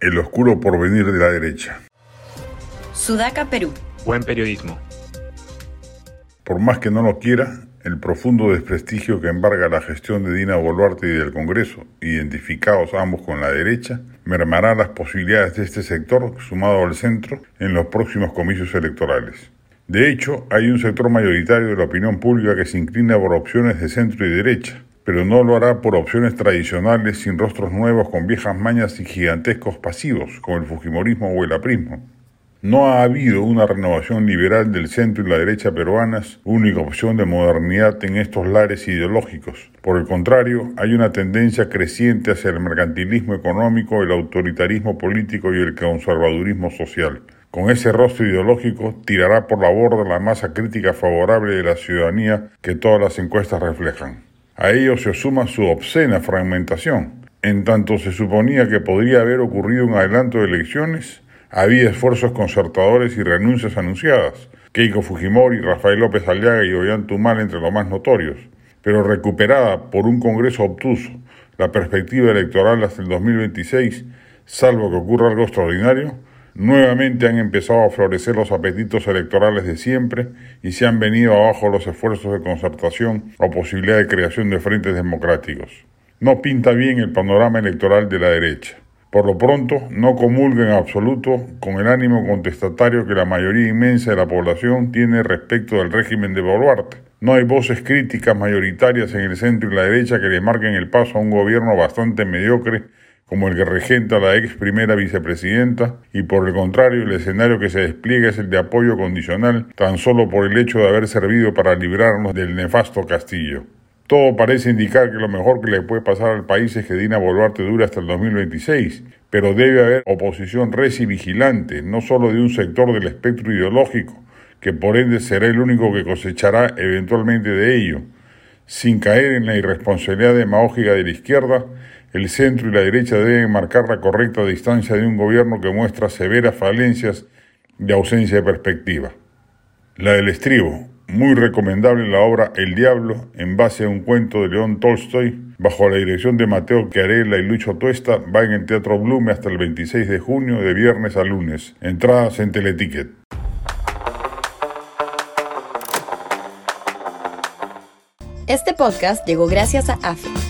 El oscuro porvenir de la derecha. Sudaca, Perú. Buen periodismo. Por más que no lo quiera, el profundo desprestigio que embarga la gestión de Dina Boluarte y del Congreso, identificados ambos con la derecha, mermará las posibilidades de este sector, sumado al centro, en los próximos comicios electorales. De hecho, hay un sector mayoritario de la opinión pública que se inclina por opciones de centro y derecha, pero no lo hará por opciones tradicionales sin rostros nuevos con viejas mañas y gigantescos pasivos, como el Fujimorismo o el aprismo. No ha habido una renovación liberal del centro y la derecha peruanas, única opción de modernidad en estos lares ideológicos. Por el contrario, hay una tendencia creciente hacia el mercantilismo económico, el autoritarismo político y el conservadurismo social. Con ese rostro ideológico tirará por la borda la masa crítica favorable de la ciudadanía que todas las encuestas reflejan. A ello se suma su obscena fragmentación. En tanto se suponía que podría haber ocurrido un adelanto de elecciones, había esfuerzos concertadores y renuncias anunciadas. Keiko Fujimori, Rafael López Aliaga y Ollanta Tumal entre los más notorios. Pero recuperada por un Congreso obtuso la perspectiva electoral hasta el 2026, salvo que ocurra algo extraordinario, Nuevamente han empezado a florecer los apetitos electorales de siempre y se han venido abajo los esfuerzos de concertación o posibilidad de creación de frentes democráticos. No pinta bien el panorama electoral de la derecha. Por lo pronto, no comulga en absoluto con el ánimo contestatario que la mayoría inmensa de la población tiene respecto del régimen de Boluarte. No hay voces críticas mayoritarias en el centro y la derecha que le marquen el paso a un gobierno bastante mediocre como el que regenta la ex primera vicepresidenta, y por el contrario el escenario que se despliega es el de apoyo condicional tan solo por el hecho de haber servido para librarnos del nefasto Castillo. Todo parece indicar que lo mejor que le puede pasar al país es que Dina Boluarte dure hasta el 2026, pero debe haber oposición reci vigilante, no solo de un sector del espectro ideológico, que por ende será el único que cosechará eventualmente de ello, sin caer en la irresponsabilidad demagógica de la izquierda, el centro y la derecha deben marcar la correcta distancia de un gobierno que muestra severas falencias de ausencia de perspectiva. La del estribo, muy recomendable la obra El Diablo, en base a un cuento de León Tolstoy, bajo la dirección de Mateo Chiarella y Lucho Tuesta, va en el Teatro Blume hasta el 26 de junio, de viernes a lunes. Entradas en Teleticket. Este podcast llegó gracias a AFE